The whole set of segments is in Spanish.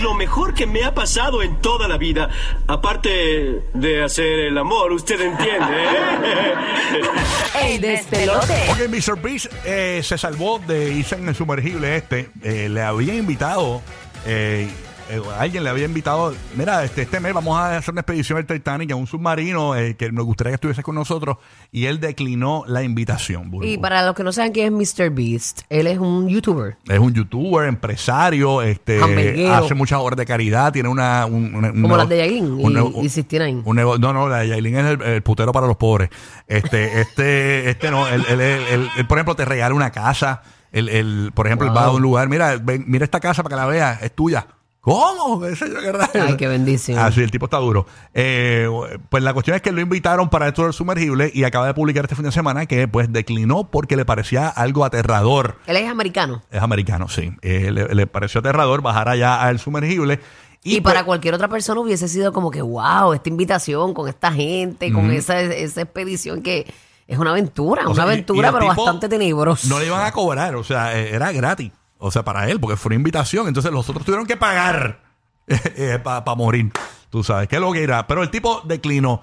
lo mejor que me ha pasado en toda la vida. Aparte de hacer el amor, usted entiende. ¿eh? El despelote. Ok, Mr. Beast eh, se salvó de irse en el sumergible este. Eh, le había invitado, eh, eh, alguien le había invitado, mira, este, este mes vamos a hacer una expedición al Titanic a un submarino eh, que nos gustaría que estuviese con nosotros y él declinó la invitación. Y para los que no saben quién es Mr. Beast, él es un youtuber. Es un youtuber, empresario, este, hace muchas obras de caridad, tiene una... un- una- un Como las de Yailin y- un y 69. un no, no, la de Yailin es el, el putero para los pobres. Este, este, este no, él, él- él- él- él, por ejemplo, te regala una casa. Él, él, por ejemplo, él va a un lugar, mira, ven, mira esta casa para que la veas, es tuya. ¿Cómo? Qué raro. Ay, qué bendición. Así, el tipo está duro. Eh, pues la cuestión es que lo invitaron para dentro del sumergible y acaba de publicar este fin de semana que pues declinó porque le parecía algo aterrador. Él es americano. Es americano, sí. Eh, le, le pareció aterrador bajar allá al sumergible. Y, pues, para cualquier otra persona hubiese sido como que, wow, esta invitación con esta gente, con esa, esa expedición que es una aventura, o una sea, y- y aventura, pero tipo bastante tenebrosa. No le iban a cobrar, o sea, eh, era gratis. O sea, para él, porque fue una invitación. Entonces los otros tuvieron que pagar para morir. Tú sabes, qué lo que era. Pero el tipo declinó.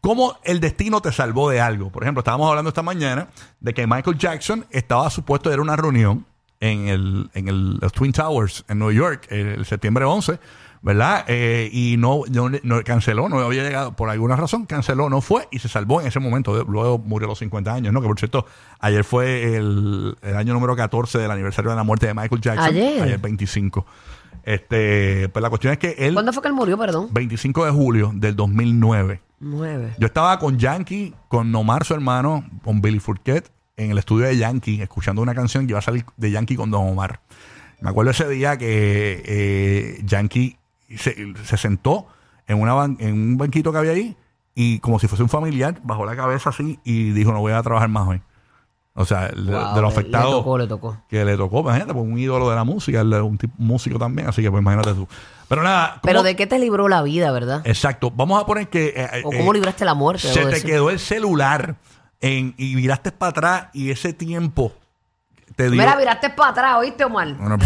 ¿Cómo el destino te salvó de algo? Por ejemplo, estábamos hablando esta mañana de que Michael Jackson estaba supuesto a ir a una reunión en el, en el los Twin Towers en Nueva York el, el septiembre 11, ¿verdad? Eh, y no, no, no- canceló, no había llegado por alguna razón, canceló, no fue y se salvó en ese momento. Luego murió a los 50 años, ¿no? Que por cierto, ayer fue el, el año número 14 del aniversario de la muerte de Michael Jackson. Ayer. Ayer 25. Este, pues la cuestión es que él, ¿Cuándo fue que él murió, perdón? 25 de julio del 2009. Nueve. Yo estaba con Yankee, con Nomar, su hermano, con Billy Fourquet, en el estudio de Yankee, escuchando una canción que iba a salir de Yankee con Don Omar. Me acuerdo ese día que eh, Yankee se, se sentó en, una ban- en un banquito que había ahí y como si fuese un familiar, bajó la cabeza así y dijo, no voy a trabajar más hoy. O sea, de, Wow, de lo le- afectado Le tocó, le tocó. que le tocó, imagínate, pues un ídolo de la música, él es un tipo músico también, así que pues imagínate tú. Pero nada, Pero ¿cómo- ¿de qué te libró la vida, verdad? Exacto, vamos a poner que... eh, ¿O eh, cómo libraste la muerte? se te quedó el celular en, y miraste para atrás y ese tiempo te dio... Mira, viraste para atrás, ¿oíste, Omar? Bueno,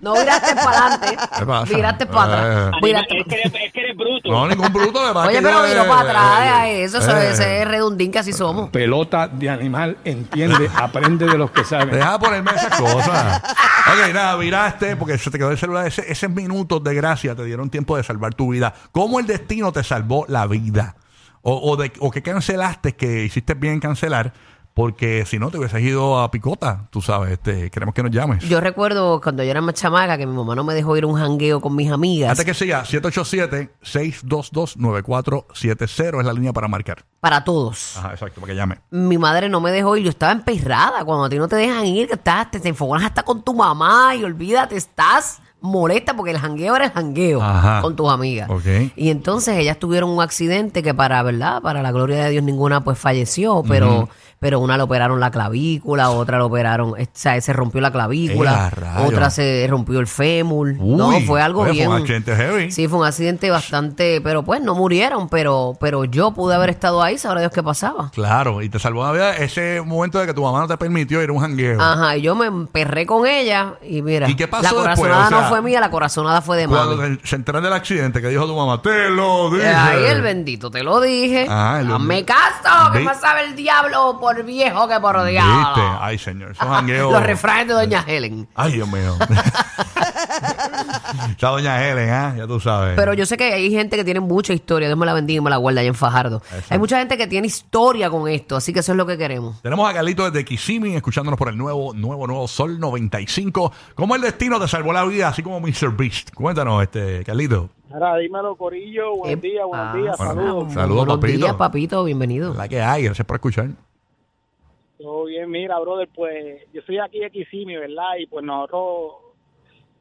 No viraste para adelante. ¿Qué pasa? Viraste para atrás. Eh. Viraste- Es que eres, es que eres bruto. no, ningún bruto. de Oye, pero viró para atrás. deja Eso, eso, ese es redundín que así somos. pelota de animal, entiende, aprende de los que saben. Deja de ponerme esas cosas. ok, nada, viraste porque se te quedó el celular. Ese, esos minutos de gracia te dieron tiempo de salvar tu vida. ¿Cómo el destino te salvó la vida? O, o, de, o que cancelaste, que hiciste bien en cancelar, porque si no te hubieses ido a picota, tú sabes, este, queremos que nos llames. Yo recuerdo cuando yo era más chamaca que mi mamá no me dejó ir a un jangueo con mis amigas Antes que siga, 787-622-9470 es la línea para marcar. para todos. Ajá, exacto, para que llame. Mi madre no me dejó ir, yo estaba emperrada. Cuando a ti no te dejan ir, que estás, te, te enfogonas hasta con tu mamá y olvídate, estás molesta porque el jangueo era el jangueo Ajá. con tus amigas. Ok. Y entonces ellas tuvieron un accidente que para, ¿verdad? Para la gloria de Dios ninguna pues falleció, pero, pero una le operaron la clavícula, otra le operaron, o sea, se rompió la ¡Eh, a clavícula, otra se rompió el fémur. Uy, no, fue algo oye, fue bien. un accidente heavy. Sí, fue un accidente bastante, pero pues no murieron, pero, pero yo pude haber estado ahí, sabrá Dios qué pasaba. Claro, y te salvó la vida ese momento de que tu mamá no te permitió ir a un jangueo. Ajá, y yo me emperré con ella y mira, ¿Y qué pasó la después? corazonada O sea, no fue mía, la corazonada fue de Cuando mami. se enteran del accidente que dijo tu mamá, te lo dije. Ahí el bendito, te lo dije. Ah, Hazme caso, más sabe el diablo por viejo que por ¿Viste? Ay, señor, esos jangueos. Los refranes de Doña Helen. Ay, Dios mío. Esa doña Helen, ¿ah? Ya tú sabes. Pero yo sé que hay gente que tiene mucha historia, Dios me la bendiga y me la guarda allá en Fajardo. Exacto. Hay mucha gente que tiene historia con esto, así que eso es lo que queremos. Tenemos a Carlito desde Kissimmee escuchándonos por el nuevo, nuevo, nuevo Sol 95. ¿Cómo el destino te salvó la vida, así como Mr. Beast? Cuéntanos, este, Carlito. Ahora, dímelo, Corillo. Buen Eh, día, buenos ah, días. Bueno, Saludos. Saludos, Buenos papito. días, papito, bienvenido. La que hay, gracias por escuchar. Todo bien, mira, brother, pues yo soy aquí de Kissimmee, ¿verdad? Y pues nosotros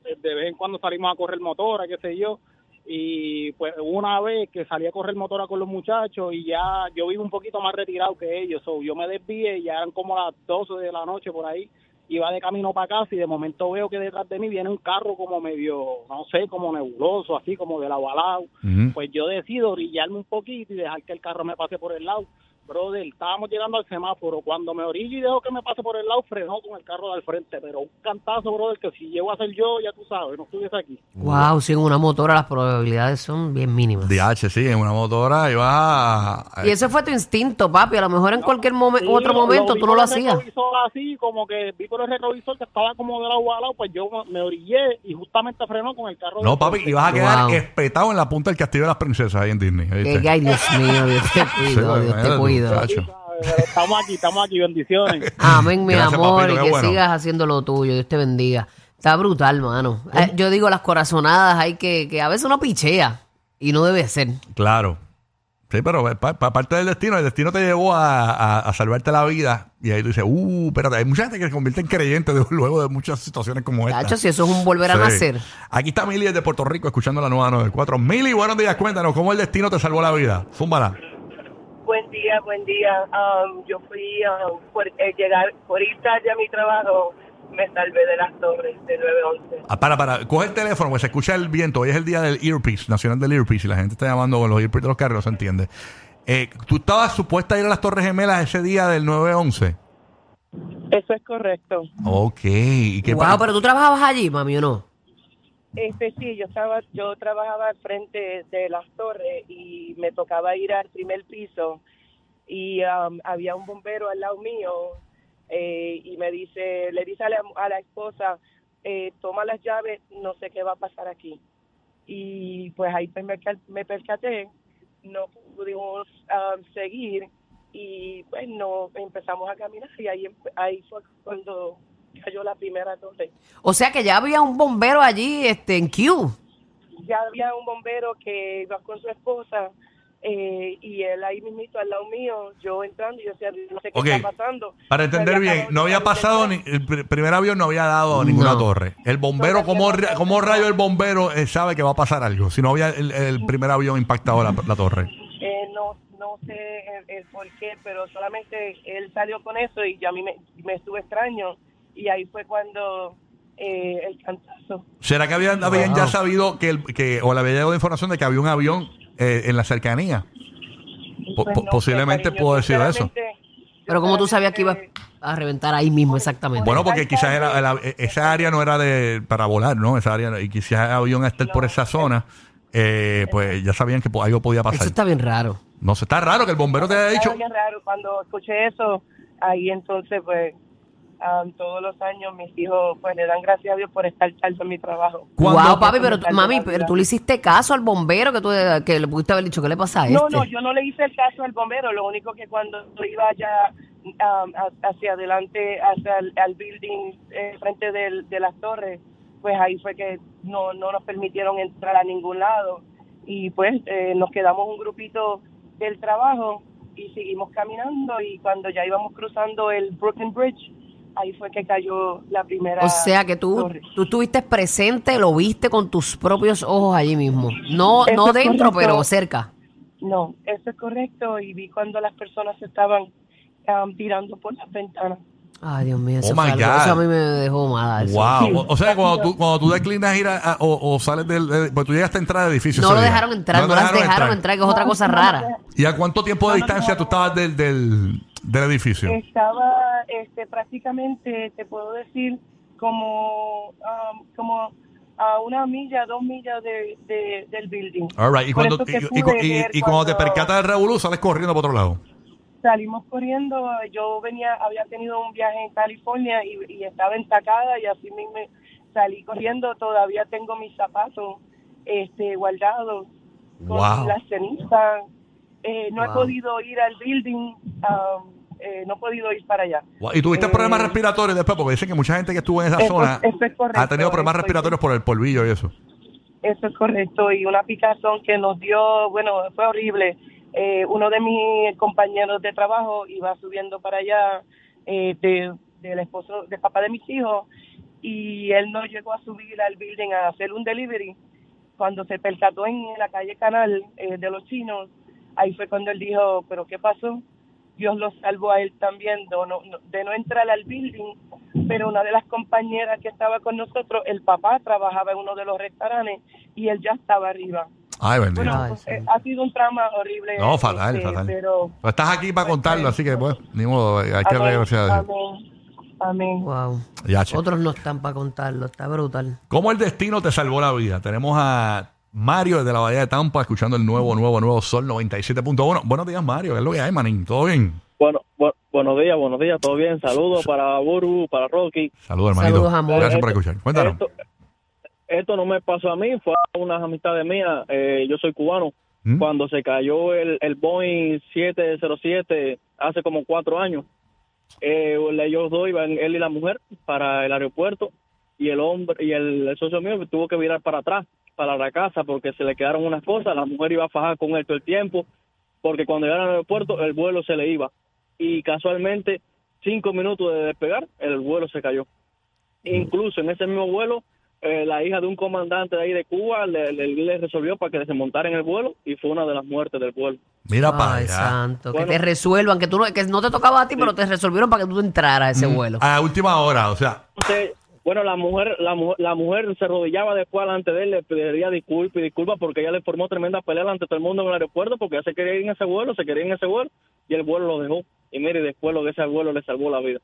eh, de vez en cuando salimos a correr motora, qué sé yo. Y pues una vez que salí a correr motora con los muchachos y ya yo vivo un poquito más retirado que ellos. So, yo me desvié y ya eran como las 12 de la noche por ahí. Iba de camino para casa y de momento veo que detrás de mí viene un carro como medio, no sé, como nebuloso, así como de lado a lado. Pues yo decido orillarme un poquito y dejar que el carro me pase por el lado. Brother, estábamos llegando al semáforo. Cuando me orillo y dejo que me pase por el lado, frenó con el carro de al frente. Pero un cantazo, brother, que si llego a ser yo, ya tú sabes, no estuviese aquí. Wow, si en una motora las probabilidades son bien mínimas. DH, sí, en una motora ibas a... Y ese fue tu instinto, papi. A lo mejor en cualquier momen- Sí, otro lo- momento tú no lo el hacías. retrovisor así, como que vi por el retrovisor que estaba como de lado a lado, pues yo me orillé y justamente frenó con el carro. No, papi, frente. ibas a quedar Wow. espetado en la punta del castillo de las princesas ahí en Disney. ay, Dios mío, Dios te Sí, cuido, Dios te imagínate, muchacho. Pero estamos aquí, estamos aquí, bendiciones. Amén, mi Gracias, amor, papito, y qué que bueno. sigas haciendo lo tuyo. Dios te bendiga. Está brutal, mano. Eh, yo digo, las corazonadas hay que, que a veces uno pichea y no debe ser. Claro. Sí, pero pa- pa- parte del destino, el destino te llevó a, a- a salvarte la vida y ahí tú dices, uh, espérate, hay mucha gente que se convierte en creyente de- luego de muchas situaciones como esta. Tacho, si eso es un volver a Sí. nacer. Aquí está Mili de Puerto Rico escuchando la nueva 94. Mili, buenos días, cuéntanos, ¿cómo el destino te salvó la vida? Zúmbala. Buen día, buen día. Um, yo fui um, por eh, llegar, por ir tarde a mi trabajo, me salvé de las torres de 911. Ah, para, para, coge el teléfono, pues se escucha el viento. Hoy es el día del earpiece, nacional del earpiece, y la gente está llamando con los earpiece de los carros, no se entiende. Eh, ¿Tú estabas supuesta a ir a las Torres Gemelas ese día del 9-11? Eso es correcto. Ok. ¿Y qué Wow, pero tú trabajabas allí, mami, ¿o no? Este sí, yo estaba, yo trabajaba al frente de las torres y me tocaba ir al primer piso y um, había un bombero al lado mío eh, y me dice, le dice a la, a la esposa, eh, toma las llaves, no sé qué va a pasar aquí. Y pues ahí pues me, me percaté, no pudimos um, seguir y bueno, empezamos a caminar y ahí, ahí fue cuando cayó la primera torre. O sea que ya había un bombero allí este, en Q. ya había un bombero que iba con su esposa eh, y él ahí mismito al lado mío, yo entrando y yo decía, no sé qué está pasando. Para Se entender bien, no había pasado, ni, el pr- primer avión no había dado a ninguna No. torre. El bombero, No, ¿cómo, no, rayo el bombero eh, sabe que va a pasar algo? Si no había el, el primer avión impactado la, la torre. Eh, no, no sé el, el por qué, pero solamente él salió con eso y ya a mí me, me estuvo extraño y ahí fue cuando eh, el cantazo. ¿Será que habían, habían Wow. ya sabido que, el, que o le había llegado información de que había un avión eh, en la cercanía? Po- Pues po- no sé, posiblemente cariño, pudo haber sido eso. sinceramente, Pero como tú sabías que iba a reventar ahí mismo, exactamente. Bueno, porque quizás era, esa área no era de para volar, ¿no? Esa área, y quizás el avión a estar por esa zona, eh, pues ya sabían que po- algo podía pasar. Eso está bien raro. No sé, está raro que el bombero te haya dicho. Era bien raro cuando escuché eso, ahí entonces pues am, todos los años mis hijos pues le dan gracias a Dios por estar tarde en mi trabajo. Wow, papi, pero tú- mami, pero tú le hiciste caso al bombero que tú que le pudiste haber dicho, ¿qué le pasa a este? No, no, yo no le hice el caso al bombero, lo único que cuando yo iba ya am, ha- hacia adelante, hacia el al building eh, frente del- de las torres, pues ahí fue que no, no nos permitieron entrar a ningún lado y pues eh, nos quedamos un grupito del trabajo y seguimos caminando y cuando ya íbamos cruzando el Brooklyn Bridge, ahí fue que cayó la primera O sea que tú, torre. tú estuviste presente, lo viste con tus propios ojos allí mismo. No, Eso no dentro, pero cerca. No, eso es correcto y vi cuando las personas se estaban am, tirando por las ventanas. Ay, Dios mío, eso, Oh fue my algo- God. eso a mí me dejó mal. eso. Wow. O, o sea, cuando tú, cuando tú declinas ir a, a- o, o sales del. de- pues tú llegaste a entrar al edificio. No ese lo día. dejaron entrar, no, te las dejaron entrar, que es otra cosa rara. ¿Y a cuánto tiempo de No, no, distancia no, tú estabas del, del, del edificio? Estaba este, prácticamente, te puedo decir, como, am, como a una milla, dos millas de, de- del building. All right. Y, Por cuando, eso que y, y- pude y- ver y cuando te percatas del revolú, sales corriendo para otro lado. Salimos corriendo, yo venía, había tenido un viaje en California y, y estaba entacada y así mismo salí corriendo, todavía tengo mis zapatos este, guardados con Wow. las cenizas. Eh, no he podido ir al building, am, eh, no he podido ir para allá. Wow. ¿Y tuviste Eh, problemas respiratorios después? Porque dicen que mucha gente que estuvo en esa Eso- zona eso es correcto, ha tenido problemas respiratorios por el polvillo y eso. Eso es correcto. Y una picazón que nos dio, bueno, fue horrible. Eh, uno de mis compañeros de trabajo iba subiendo para allá eh, de, del esposo, del papá de mis hijos, y él no llegó a subir al building a hacer un delivery. Cuando se percató en la calle Canal eh, de los chinos, ahí fue cuando él dijo, pero ¿qué pasó? Dios lo salvó a él también de no, no- de no entrar al building, pero una de las compañeras que estaba con nosotros, el papá trabajaba en uno de los restaurantes y él ya estaba arriba. Ay, bendito. Bueno, Ay, pues, sí. eh, ha sido un trauma horrible. No, fatal, este, fatal. Pero Pero estás aquí para contarlo, así que, pues, ni modo, hay que gracias a Dios. amén, amén. Wow. Otros no están para contarlo, está brutal. ¿Cómo el destino te salvó la vida? Tenemos a Mario desde la Bahía de Tampa escuchando el nuevo, nuevo, nuevo Sol 97.1. Buenos días, Mario. ¿Qué es lo que hay, manín? ¿Todo bien? Bueno, bu- buenos días, buenos días, todo bien. Saludos para Buru, para Rocky. Saludos, hermanito. Saludos, amor. Gracias por escuchar. Cuéntanos. Esto, esto no me pasó a mí, fue a unas amistades mías. eh, yo soy cubano. ¿Mm? Cuando se cayó el, el Boeing 707 hace como cuatro años, eh, ellos dos iban, él y la mujer, para el aeropuerto y el hombre y el, el socio mío tuvo que virar para atrás, para la casa, porque se le quedaron unas cosas. La mujer iba a fajar con él todo el tiempo, porque cuando llegaron al aeropuerto el vuelo se le iba. Y casualmente, cinco minutos de despegar, el vuelo se cayó. Incluso en ese mismo vuelo, eh, la hija de un comandante de ahí de Cuba le, le- le resolvió para que se montara en el vuelo y fue una de las muertes del vuelo. Mira para Ay, allá. santo. Bueno. que te resuelvan, que tú no, que no te tocaba a ti, pero te resolvieron para que tú entraras a ese Mm, vuelo. A última hora, o sea. Entonces, bueno, la mujer, la, mu- la mujer se arrodillaba después delante de él, le pediría disculpas y disculpas porque ella le formó tremenda pelea ante todo el mundo en el aeropuerto porque ella se quería ir en ese vuelo, se quería ir en ese vuelo y el vuelo lo dejó. Y mire, después lo de ese vuelo le salvó la vida.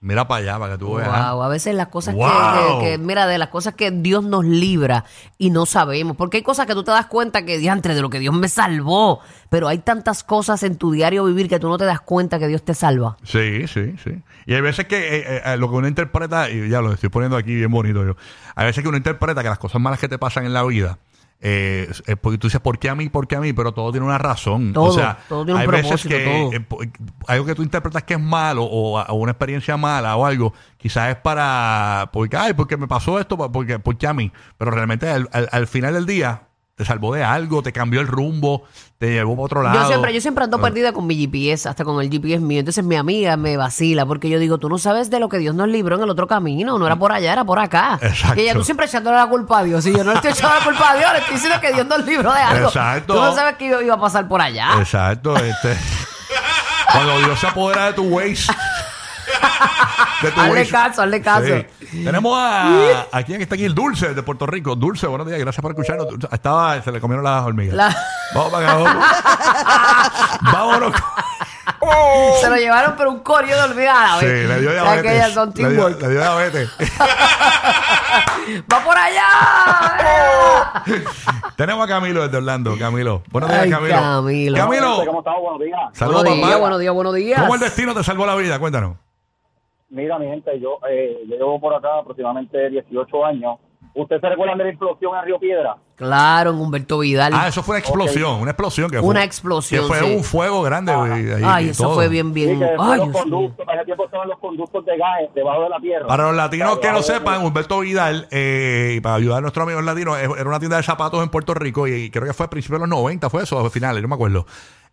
Mira para allá, para que tú veas. Wow, a veces las cosas que- Wow. que, que- mira, de las cosas que Dios nos libra y no sabemos, porque hay cosas que tú te das cuenta que diantre de lo que Dios me salvó, pero hay tantas cosas en tu diario vivir que tú no te das cuenta que Dios te salva. Sí, sí, sí. Y hay veces que eh, eh, lo que uno interpreta, y ya lo estoy poniendo aquí bien bonito yo, hay veces que uno interpreta que las cosas malas que te pasan en la vida, eh, es porque tú dices, ¿por qué a mí? ¿Por qué a mí? Pero todo tiene una razón. Todo, o sea, todo tiene un hay veces propósito, que todo. eh, algo que tú interpretas que es malo o, o una experiencia mala o algo, quizás es para, porque, ay, porque me pasó esto, porque, porque a mí. Pero realmente al, al- al final del día te salvó de algo, te cambió el rumbo, te llevó para otro lado. Yo siempre, yo siempre ando Ah. perdida con mi GPS, hasta con el GPS mío. Entonces mi amiga me vacila porque yo digo, tú no sabes de lo que Dios nos libró en el otro camino. No era por allá, era por acá. Exacto. Y ella, tú siempre echándole la culpa a Dios. Y yo no le estoy echando la culpa a Dios, le estoy diciendo que Dios nos libró de algo. Exacto. Tú no sabes que yo iba a pasar por allá. Exacto, este. cuando Dios se apodera de tu waist. De tu Hazle caso, hazle caso. Sí. Tenemos a, a quien está aquí, el Dulce de Puerto Rico. Dulce, buenos días, gracias por escucharnos. Dulce, Estaba, se le comieron las hormigas. La- Vamos para acá, vamos. Vámonos. Se lo llevaron, pero un corio de olvidada. Sí, le dio que ellas son Le dio, teamwork. le dio diabetes. ¡Va por allá! Tenemos a Camilo desde Orlando. Camilo. Buenos días, Ay, Camilo. Camilo. Camilo. ¿Cómo estamos? Buenos días. Saludos, buenos días, papá. buenos días, buenos días. ¿Cómo el destino te salvó la vida? Cuéntanos. Mira, mi gente, yo, eh, yo llevo por acá aproximadamente 18 años. ¿Usted se recuerdan de la explosión en Río Piedra? Claro, en Humberto Vidal. Ah, eso fue una explosión, una explosión que fue. Una explosión, Que fue sí. un fuego grande. ahí, Ay, y eso todo. fue bien, Sí, bien. que Ay, los conductos, para ese tiempo estaban los conductos de gas debajo de la tierra. Para los latinos que no sepan, Humberto Vidal, eh, y para ayudar a nuestros amigos latinos, eh, era una tienda de zapatos en Puerto Rico y creo que fue a principios de los 90, fue eso, a finales, no me acuerdo.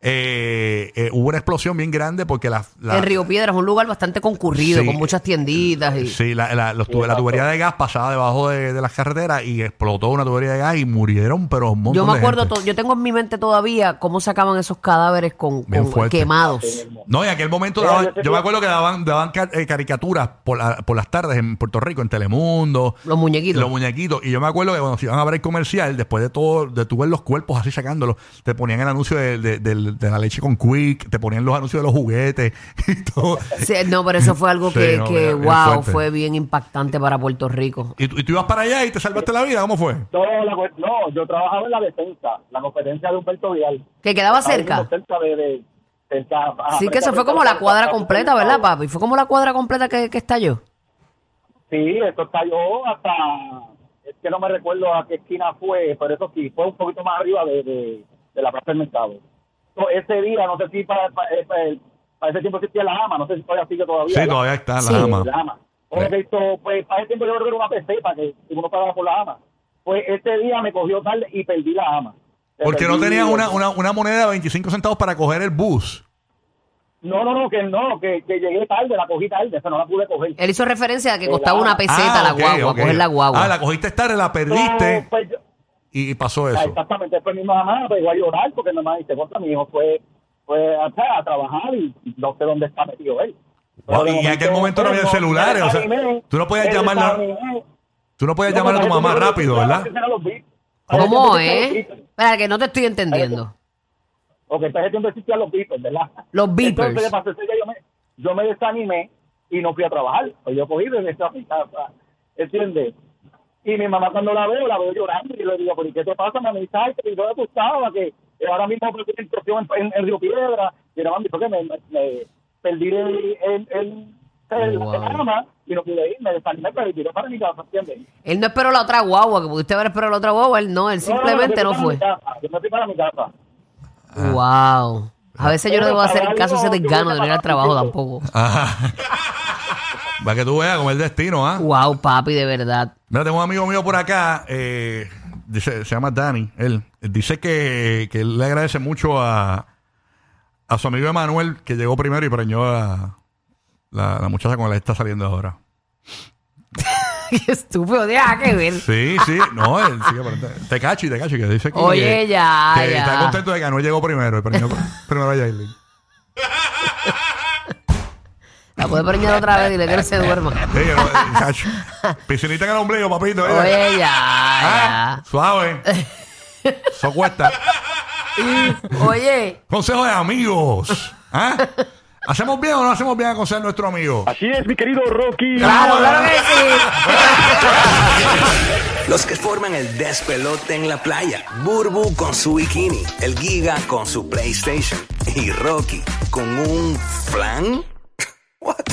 Eh, eh, hubo una explosión bien grande porque la... la- En Río Piedras, un lugar bastante concurrido, Sí. con muchas tienditas. Y... Sí, la, la- los tube- la tubería de gas pasaba debajo de, de las carreteras y explotó una tubería de gas y murieron, pero un montón Yo me de acuerdo, gente. to- yo tengo en mi mente todavía cómo sacaban esos cadáveres con, con fuerte. No, y en aquel momento daban- yo te me acuerdo que daban, daban ca- eh, caricaturas por, la- por las tardes en Puerto Rico, en Telemundo. Los muñequitos. Los muñequitos. Y yo me acuerdo que cuando se iban a ver el comercial, después de todo, de tu ver los cuerpos así sacándolos, te ponían el anuncio de, de- del- de la leche con Quick, te ponían los anuncios de los juguetes y todo. Sí, no, pero eso fue algo Sí, que, no, que, bien- bien wow, fuerte. fue bien impactante para Puerto Rico. ¿Y, tú- y tú ibas para allá y te salvaste la vida, ¿cómo fue? La cu- no, yo trabajaba en la defensa, la competencia de Humberto Vidal. Que quedaba cerca. Cerca de, de- cerca, ajá, Sí, que eso fue como la cuadra completa, ¿verdad, papi? Fue como la cuadra completa que, que estalló. Sí, esto estalló hasta, es que no me recuerdo a qué esquina fue, pero eso sí, fue un poquito más arriba de, de, de la Plaza del Mercado. Ese día, no sé si para, para, para- para ese tiempo existía la AMA, no sé si todavía sigue todavía. Sí, ¿verdad? todavía está la Sí. ama. La AMA. Porque Sí. esto, pues para ese tiempo yo creo que era una peseta que uno pagaba por la AMA. Pues ese día me cogió tarde y perdí la AMA. Porque no tenías una, una, una moneda de 25 centavos para coger el bus. No, no, no, que no, que, que llegué tarde, la cogí tarde, pero no la pude coger. Él hizo referencia a que Eh, costaba una peseta Ah, la ok, guagua, ok. coger la guagua. Ah, la cogiste tarde, la perdiste No, pues, yo- y pasó Ah, eso. Exactamente, después mi mamá pegó a llorar porque mi mamá dice, contra mi hijo fue, fue a, a trabajar y no sé dónde está metido él. Wow, Pero de y en aquel momento no pues, había celulares, o sea, tú no podías me llamarla- desanimé. Tú no podías No, llamar a tu porque mamá rápido, ¿verdad? ¿Cómo, eh? Espera, que no te estoy entendiendo. Para ese tiempo existían los beepers, ¿verdad? Los beepers. Entonces, ¿qué pasó? Ese día yo me, yo me desanimé y no fui a trabajar. Pues yo cogí desde a mi casa, ¿entiendes? Y mi mamá cuando la veo, la veo llorando y le digo, ¿pero ¿y qué te pasa, mami? Ay, que yo te gustaba, que que ahora mismo perdí en, en, en Río Piedra. Y era mami, porque me, me, me perdí el, el, el, el, Wow. el arma y no pude ir, me desanimé, pero tiré para mi casa, ¿entiendes? Él no esperó la otra guagua, que pudiste haber esperado la otra guagua, él no, él simplemente no, fue. Yo me fui para mi casa. Wow. A veces yo no debo hacer caso a ese desgano de no ir al trabajo tampoco. Ajá. Para que tú veas como el destino, ¿ah? Wow, papi, de verdad. Mira, tengo un amigo mío por acá, eh, dice, se llama Dani, él dice que, que él le agradece mucho a, a su amigo Emanuel, que llegó primero y preñó a la, la muchacha con la que está saliendo ahora. Qué estúpido, deja que ver. Sí, sí, no, él sigue te cachi, te cachi, que dice que, Oye, ya, que ya. está contento de que Anuel llegó primero y preñó primero a Yailin. La puede preñar otra vez y le que no se duerma. Sí, no, eh, cacho. Piscinita en el ombligo, papito. Oye, ya, Ah. Suave. Eso cuesta. Oye, Consejo de amigos. ¿Ah? ¿Hacemos bien o no hacemos bien a aconsejar a nuestro amigo? Así es, mi querido Rocky. claro, claro que sí. Los que forman el despelote en la playa. Burbu con su bikini. El Giga con su PlayStation. Y Rocky con un flan.